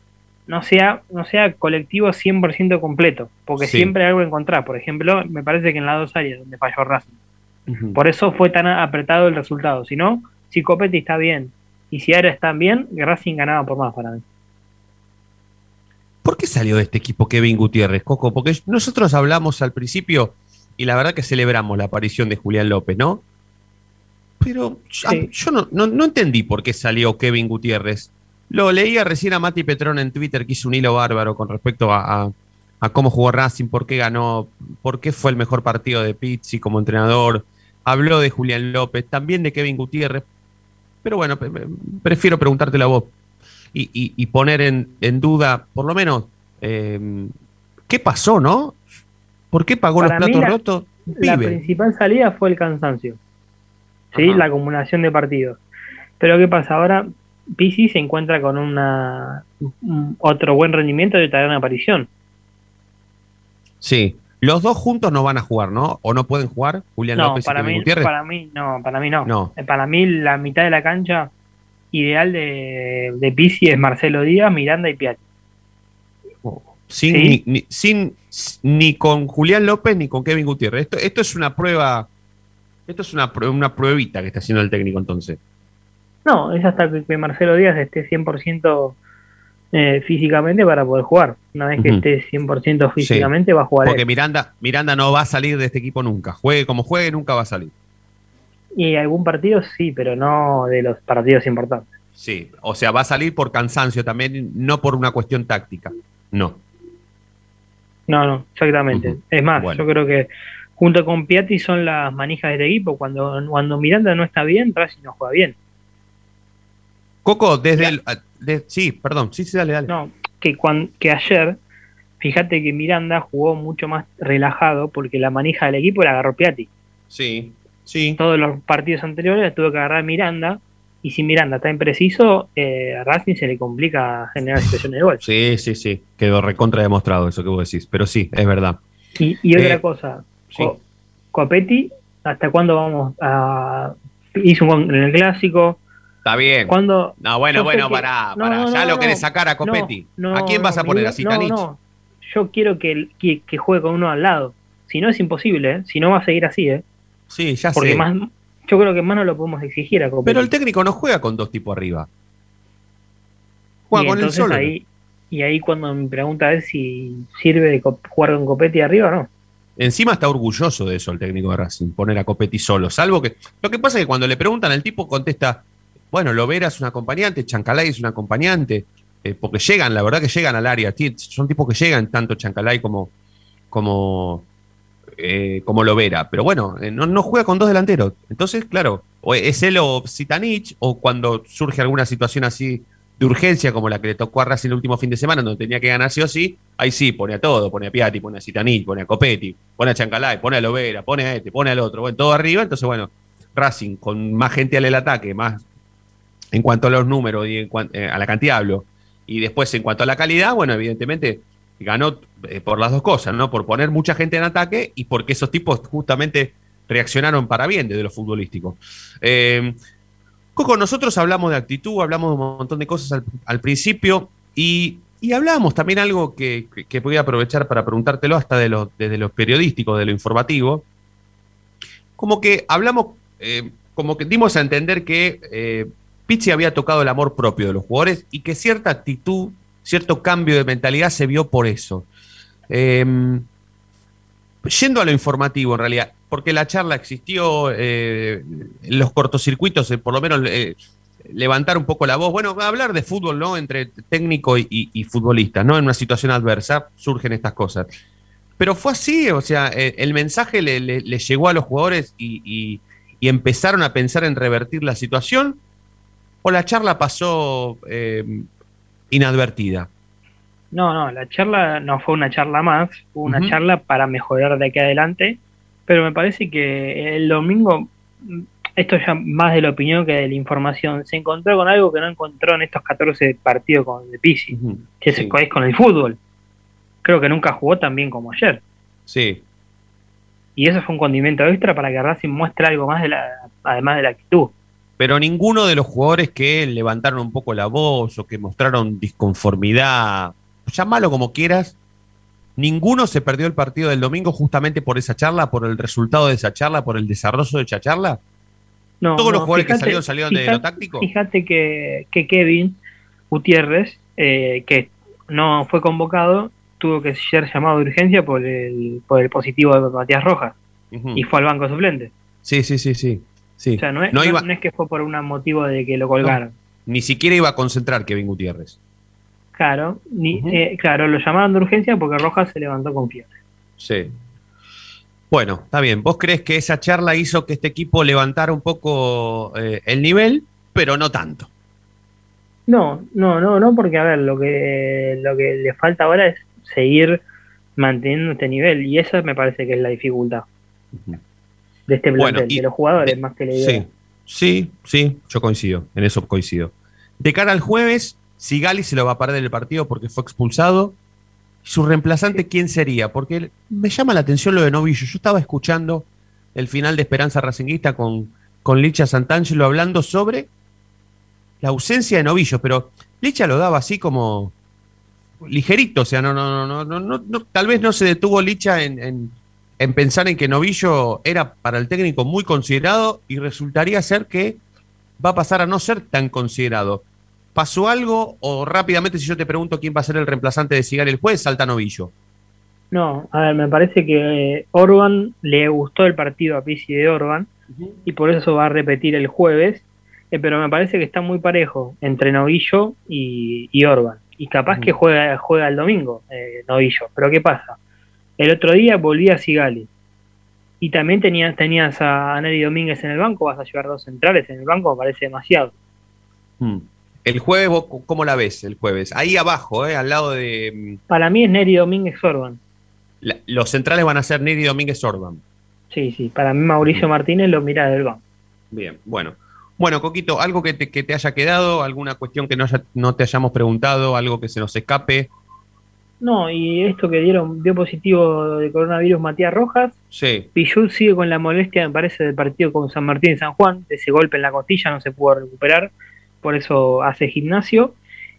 no sea, no sea colectivo 100% completo, porque Sí. siempre hay algo que encontrar. Por ejemplo, me parece que en las dos áreas donde falló Racing. Por eso fue tan apretado el resultado. Si no, si Copetti está bien y si Ara está bien, Racing ganaba por más para mí. ¿Por qué salió de este equipo Kevin Gutiérrez, Coco? Porque nosotros hablamos al principio y la verdad que celebramos la aparición de Julián López, ¿no? Pero yo, yo no, no- no entendí por qué salió Kevin Gutiérrez. Lo leía recién a Mati Petrón en Twitter que hizo un hilo bárbaro con respecto a, a- a cómo jugó Racing, por qué ganó, por qué fue el mejor partido de Pizzi como entrenador. Habló de Julián López, también de Kevin Gutiérrez. Pero bueno, prefiero preguntártelo a vos y, y- y poner en, en duda, por lo menos, eh, ¿qué pasó, no? ¿Por qué pagó Para los platos la- rotos? La principal salida fue el cansancio. ¿sí? La acumulación de partidos. Pero ¿qué pasa? Ahora Pisi se encuentra con una un- otro buen rendimiento de gran aparición. Sí. Los dos juntos no van a jugar, ¿no? ¿O no pueden jugar? Julián No, López para y Kevin mí, Gutiérrez. para mí no, para mí no. No. Eh, Para mí la mitad de la cancha ideal de, de Pisi es Marcelo Díaz, Miranda y Piatti. Sin, Sí. ni, ni- sin, ni con Julián López ni con Kevin Gutiérrez. Esto, esto es una prueba. Esto es una, una pruebita que está haciendo el técnico entonces. No, es hasta que, que Marcelo Díaz esté 100% eh, físicamente para poder jugar. Una vez que Ujú. esté 100% físicamente va a jugar Porque él. Miranda, Miranda no va a salir de este equipo nunca. Juegue como juegue, nunca va a salir. Y algún partido sí, pero no de los partidos importantes. Sí, o sea, va a salir por cansancio también, no por una cuestión táctica. No. No, no, exactamente. Es más, Bueno. yo creo que junto con Piatti son las manijas de este equipo. Cuando, cuando Miranda no está bien, Racing no juega bien. Coco, desde el. ah, de- sí, perdón, sí, sí, dale, dale. No, que, cuan- que ayer, fíjate que Miranda jugó mucho más relajado porque la manija del equipo la agarró Piatti. Sí, sí. Todos los partidos anteriores la tuvo que agarrar Miranda. Y si Miranda está impreciso, eh, a Racing se le complica generar situaciones de gol. Sí, sí, sí. Quedó recontra demostrado eso que vos decís. Pero sí, es verdad. Y, y otra Eh, cosa, Co- Copetti, ¿hasta cuándo vamos a...? Hizo un gol en el clásico. Está bien. ¿Cuándo? No, bueno, bueno, que- pará, no, pará. no, ya no, lo querés sacar a Copetti. ¿A quién vas a poner? ¿A no. Yo quiero que, el- que, que juegue con uno al lado. Si no, es imposible, ¿eh? Si no, va a seguir así, ¿eh? Sí, ya Porque sé. más, yo creo que más no lo podemos exigir a Copetti. Pero el técnico no juega con dos tipos arriba. Juega y con él entonces solo. ahí Y ahí cuando me pregunta es si sirve de jugar con Copetti arriba o no. Encima está orgulloso de eso el técnico de Racing, poner a Copetti solo. Salvo que. Lo que pasa es que cuando le preguntan, el tipo contesta: Bueno, Lovera es un acompañante, Chancalay es un acompañante. eh, porque llegan, la verdad que llegan al área. Son tipos que llegan tanto Chancalay como. como eh, como Lovera. Pero bueno, eh, no, no juega con dos delanteros. Entonces, claro, o es él o Zitanich, o cuando surge alguna situación así de urgencia, como la que le tocó a Racing el último fin de semana, donde tenía que ganar sí o sí, ahí sí, pone a todo, pone a Piatti, pone a Zitanich, pone a Copetti, pone a Chancalay, pone a Lovera, pone a este, pone al otro, bueno, todo arriba, entonces bueno, Racing con más gente al el ataque, más en cuanto a los números y eh, a la cantidad hablo. Y después, en cuanto a la calidad, bueno, evidentemente ganó eh, por las dos cosas, ¿no? Por poner mucha gente en ataque y porque esos tipos justamente reaccionaron para bien desde lo futbolístico. Eh, Coco, nosotros hablamos de actitud, hablamos de un montón de cosas al, principio y, y hablábamos también algo que, que, que aprovechar para preguntártelo hasta de lo, desde lo periodístico, de lo informativo. Como que hablamos, como que dimos a entender que Pizzi había tocado el amor propio de los jugadores y que cierta actitud, cierto cambio de mentalidad se vio por eso. Eh, yendo a lo informativo, en realidad, porque la charla existió, eh, los cortocircuitos, eh, por lo menos eh, levantar un poco la voz, bueno, hablar de fútbol, ¿no? Entre técnico y, futbolista, ¿no? En una situación adversa surgen estas cosas. Pero fue así, o sea, el mensaje le, le- le llegó a los jugadores y empezaron a pensar en revertir la situación, o la charla pasó eh, inadvertida. No, no, la charla no fue una charla más, fue una charla para mejorar de aquí adelante, pero me parece que el domingo, mm, esto ya más de la opinión que de la información, se encontró con algo que no encontró en estos 14 partidos con de Pizzi, que es, sí. es con el fútbol. Creo que nunca jugó tan bien como ayer. Sí, Y eso fue un condimento extra para que Racing muestre algo más de la, además de la actitud. Pero ninguno de los jugadores que levantaron un poco la voz o que mostraron disconformidad, llámalo como quieras, ninguno se perdió el partido del domingo justamente por esa charla, por el resultado de esa charla, por el desarrollo de esa charla. No, Todos los no, jugadores que salieron salieron de lo táctico. Fíjate que, que Kevin Gutiérrez, eh, que no fue convocado, tuvo que ser llamado de urgencia por el, por el positivo de Matías Rojas y fue al banco suplente. Sí, sí, sí, sí. Sí. O sea, no es, No no- iba- no es que fue por un motivo de que lo colgaron. Ni siquiera iba a concentrar Kevin Gutiérrez. Claro, ni, eh, claro, lo llamaron de urgencia porque Rojas se levantó con fiebre. Sí. Bueno, está bien. ¿Vos crees que esa charla hizo que este equipo levantara un poco eh, el nivel, pero no tanto? No, no, no, no, porque a ver, lo que, lo que le falta ahora es seguir manteniendo este nivel y esa me parece que es la dificultad de este Bueno, y- de los jugadores más que la idea. Sí, sí, sí, yo coincido, en eso coincido. De cara al jueves, Sigali se lo va a perder el partido porque fue expulsado. ¿Su reemplazante quién sería? Porque me llama la atención lo de Novillo. Yo estaba escuchando el final de Esperanza Racinguista con, con Licha Santangelo hablando sobre la ausencia de Novillo, pero Licha lo daba así como ligerito, o sea, no, no, no, no, no, no- tal vez no se detuvo Licha en, en- en pensar en que Novillo era para el técnico muy considerado y resultaría ser que va a pasar a no ser tan considerado. ¿Pasó algo o rápidamente si yo te pregunto quién va a ser el reemplazante de Sigal el juez, salta Novillo? No, a ver, me parece que eh, Orban le gustó el partido a Pizzi de Orban y por eso va a repetir el jueves, eh, pero me parece que está muy parejo entre Novillo y, y Orban. Y capaz que juega, juega el domingo eh, Novillo, pero ¿qué pasa? El otro día volvía Sigali y también tenías, tenías a Neri Domínguez en el banco, vas a llevar dos centrales en el banco, me parece demasiado. Hmm. El jueves, vos, ¿cómo la ves el jueves? Ahí abajo, eh, al lado de... mm, Para mí es Neri Domínguez Orban. la- los centrales van a ser Neri Domínguez Orban. Sí, sí, para mí Mauricio Martínez lo mira del banco. Bien, bueno. Bueno, Coquito, algo que te, que te haya quedado, alguna cuestión que no, haya- no te hayamos preguntado, algo que se nos escape. No, y esto que dieron, dio positivo de coronavirus Matías Rojas, Sí. Pichul sigue con la molestia, me parece, del partido con San Martín y San Juan, de ese golpe en la costilla no se pudo recuperar, por eso hace gimnasio.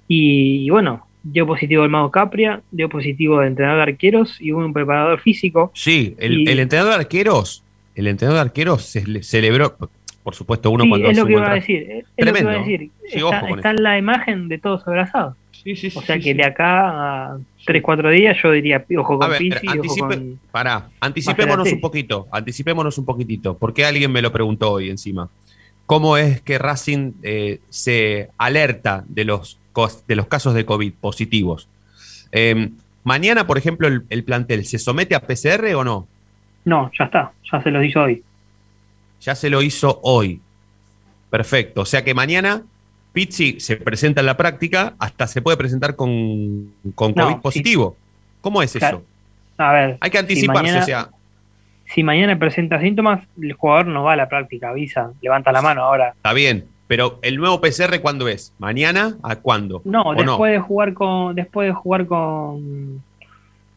Y, y bueno, dio positivo el Mago Capria, dio positivo el entrenador de arqueros y hubo un preparador físico. Sí, el, Y- el entrenador de arqueros, el entrenador de arqueros se le- celebró, por supuesto, uno Sí, cuando es lo que iba a decir, es Tremendo. lo que iba a decir. Sí, está está la imagen de todos abrazados. O sea sí, que sí. de acá a 3, 4 días yo diría, ojo A con ver, Pizzi, ojo anticipe- con... pará, anticipémonos Maserati. un poquito, anticipémonos un poquitito, porque alguien me lo preguntó hoy encima. ¿Cómo es que Racing eh, se alerta de los, de los casos de COVID positivos? Eh, mañana, por ejemplo, el, el plantel, ¿se somete a PCR o no? No, ya está, ya se los hizo hoy. Ya se lo hizo hoy. Perfecto. O sea que mañana Pizzi se presenta en la práctica, hasta se puede presentar con, con COVID positivo. ¿Cómo es Claro. eso? A ver, Hay que si anticiparse, mañana- o sea, si mañana presenta síntomas, el jugador no va a la práctica, avisa, levanta la mano ahora. está bien. Pero el nuevo PCR, ¿cuándo es? ¿Mañana? ¿A cuándo? No, ¿O después de jugar con, después de jugar con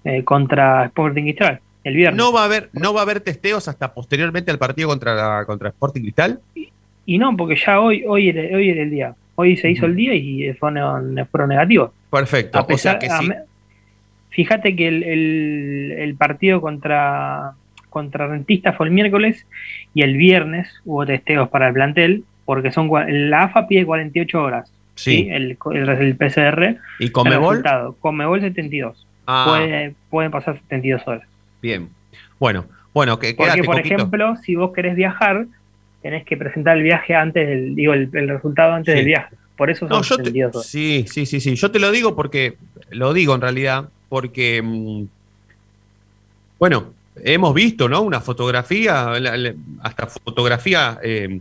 eh, contra Sporting Cristal, el viernes. ¿No va a haber, no va a haber testeos hasta posteriormente al partido contra, la- contra Sporting Cristal? Y no, porque ya hoy, hoy era, hoy era el día. Hoy se hizo el día y fueron, fueron negativos. Perfecto. A pesar, o sea que sí. fíjate que el, el- el partido contra, contra Rentista fue el miércoles y el viernes hubo testeos para el plantel, porque son la AFA pide 48 horas. Sí. El, el, el PCR. ¿Y resultado. Conmebol 72. Ah. Puede- pueden pasar 72 horas. Bien. Bueno, bueno, que Porque, por ejemplo, si vos querés viajar, tenés que presentar el viaje antes del, digo, el, el resultado antes Sí. del viaje. Por eso son No, yo te- 72 horas. sí, sí, sí, sí. Yo te lo digo porque, lo digo en realidad, porque, mm, bueno, hemos visto, ¿no? Una fotografía, hasta fotografía eh,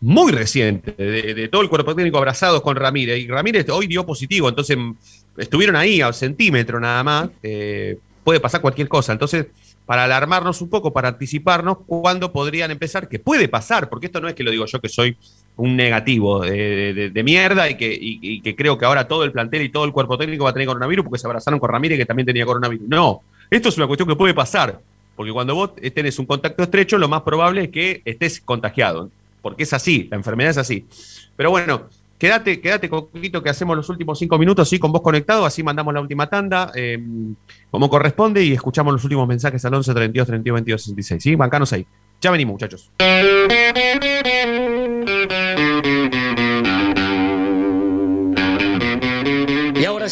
muy reciente, de, de todo el cuerpo técnico abrazados con Ramírez. Y Ramírez hoy dio positivo, entonces mm, estuvieron ahí a centímetro nada más. eh, puede pasar cualquier cosa. Entonces, para alarmarnos un poco, para anticiparnos cuándo podrían empezar, que puede pasar, porque esto no es que lo digo yo que soy un negativo de, de- mierda y que, y- y que creo que ahora todo el plantel y todo el cuerpo técnico va a tener coronavirus porque se abrazaron con Ramírez que también tenía coronavirus. No, esto es una cuestión que puede pasar, porque cuando vos tenés un contacto estrecho, lo más probable es que estés contagiado, porque es así, la enfermedad es así. Pero bueno, quédate, quédate Coquito, que hacemos los últimos cinco minutos, sí, con vos conectado, así mandamos la última tanda, eh, como corresponde, y escuchamos los últimos mensajes al 11 32 32 22 66, ¿sí? Bancanos ahí. Ya venimos, muchachos.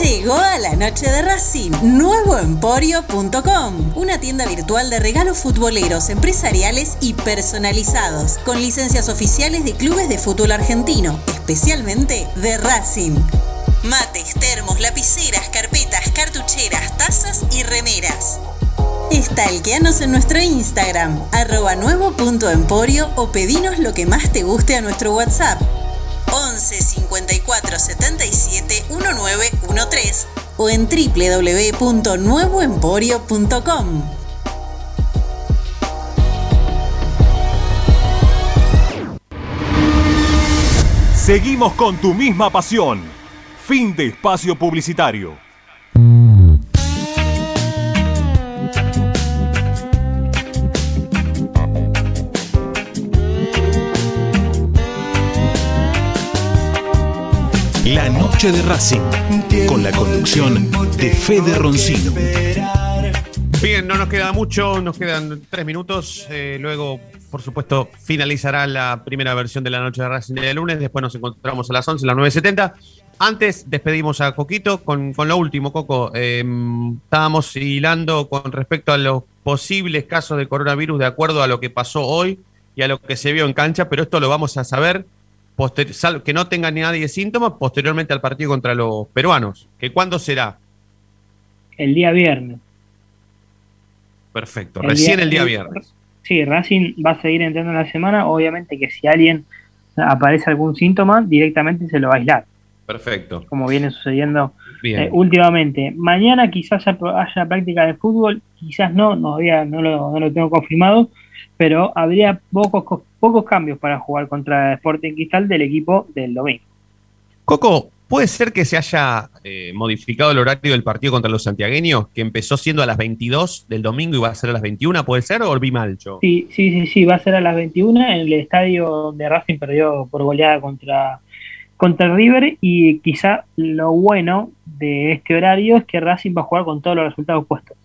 Llegó a la noche de Racing, nuevoemporio.com, una tienda virtual de regalos futboleros, empresariales y personalizados, con licencias oficiales de clubes de fútbol argentino, especialmente de Racing. Mates, termos, lapiceras, carpetas, cartucheras, tazas y remeras. Estalqueanos en nuestro Instagram, arroba nuevo.emporio o pedinos lo que más te guste a nuestro WhatsApp 11 54 77 1913 o en www.nuevoemporio.com. Seguimos con tu misma pasión. Fin de espacio publicitario. La noche de Racing, con la conducción de Fede Roncino. Bien, no nos queda mucho, nos quedan tres minutos. eh, luego, por supuesto, finalizará la primera versión de la noche de Racing de lunes. Después nos encontramos a las 11, las 9.70. Antes despedimos a Coquito con, con lo último, Coco. Eh, estábamos hilando con respecto a los posibles casos de coronavirus de acuerdo a lo que pasó hoy y a lo que se vio en cancha, pero esto lo vamos a saber poster- que no tenga nadie síntomas posteriormente al partido contra los peruanos. ¿Que cuándo será? El día viernes. Perfecto, El recién día- el día viernes. Sí, Racing va a seguir entrando en la semana. Obviamente que si alguien aparece algún síntoma, directamente se lo va a aislar, Perfecto. como viene sucediendo eh, últimamente. Mañana quizás haya, práctica de fútbol, quizás no, no, había- no, lo, no lo tengo confirmado, pero habría pocos, co- pocos cambios para jugar contra Sporting Cristal del equipo del domingo. Coco, ¿puede ser que se haya eh, modificado el horario del partido contra los santiagueños, que empezó siendo a las 22 del domingo y va a ser a las 21? ¿Puede ser o vi mal yo? Sí, sí, sí, sí, va a ser a las 21 en el estadio donde Racing perdió por goleada contra, contra River y quizá lo bueno de este horario es que Racing va a jugar con todos los resultados puestos.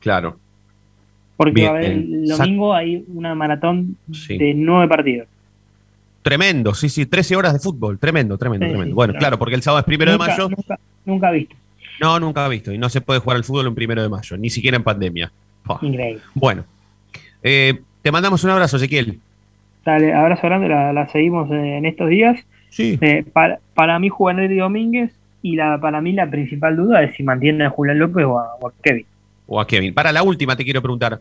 Claro. Porque Bien, va a haber el domingo hay una maratón Sí. de nueve partidos. Tremendo, sí, sí, 13 horas de fútbol, tremendo, tremendo, Sí, tremendo. bueno, claro, porque el sábado es primero nunca, de mayo. Nunca, nunca visto. No, nunca he visto. Y no se puede jugar al fútbol un primero de mayo, ni siquiera en pandemia. Increíble. Bueno, eh, te mandamos un abrazo, Ezequiel. Dale, abrazo grande, la, la seguimos eh, en estos días. Sí. Eh, para, para mí Juan Henry Domínguez y la, para mí la principal duda es si mantiene a Julián López o a, o a Kevin. O a Kevin. Para la última te quiero preguntar.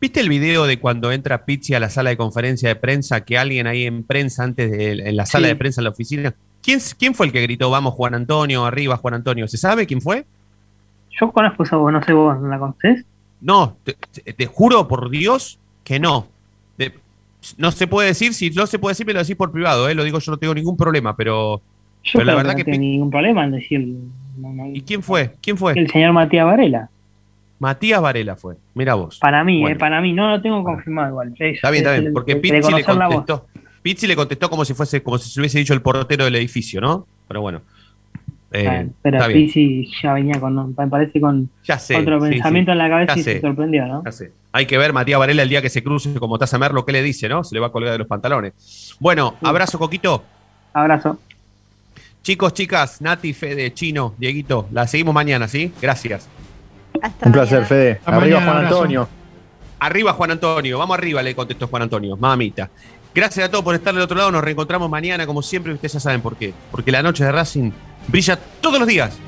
¿Viste el video de cuando entra Pizzi a la sala de conferencia de prensa, que alguien ahí en prensa, antes de en la sala Sí. de prensa en la oficina? ¿Quién, ¿Quién fue el que gritó, vamos Juan Antonio, arriba Juan Antonio? ¿Se sabe quién fue? Yo conozco esa voz, no sé vos, ¿no la conocés? No, te, juro por Dios que no. No se puede decir, si no se puede decir, me lo decís por privado, ¿eh? lo digo yo, no tengo ningún problema, pero, Yo pero la verdad no que... tengo ningún problema en decir. ¿Y quién fue? ¿Quién fue? El señor Matías Varela. Matías Varela fue, mira vos. Para mí, Bueno. eh, para mí, no lo tengo confirmado igual. Es- Está bien, está es bien, porque Pizzi le contestó. Pizzi le contestó como si fuese, como si se hubiese dicho el portero del edificio, ¿no? Pero bueno. Eh, Está bien, Pero está bien. Pizzi ya venía con, me parece, con Ya sé, otro sí, pensamiento sí. en la cabeza Ya y sé. se sorprendió, ¿no? Ya sé. Hay que ver Matías Varela el día que se cruce como Taza Merlo, ¿qué le dice, no? Se le va a colgar de los pantalones. Bueno, abrazo, Coquito. Abrazo. Chicos, chicas, Nati, Fede, Chino, Dieguito, la seguimos mañana, ¿sí? Gracias. Un placer, Fede. Hasta Arriba, mañana, Juan abrazo. Antonio. Arriba Juan Antonio, vamos arriba, le contestó Juan Antonio, mamita. Gracias a todos por estar del otro lado, nos reencontramos mañana como siempre, ustedes ya saben por qué. Porque la noche de Racing brilla todos los días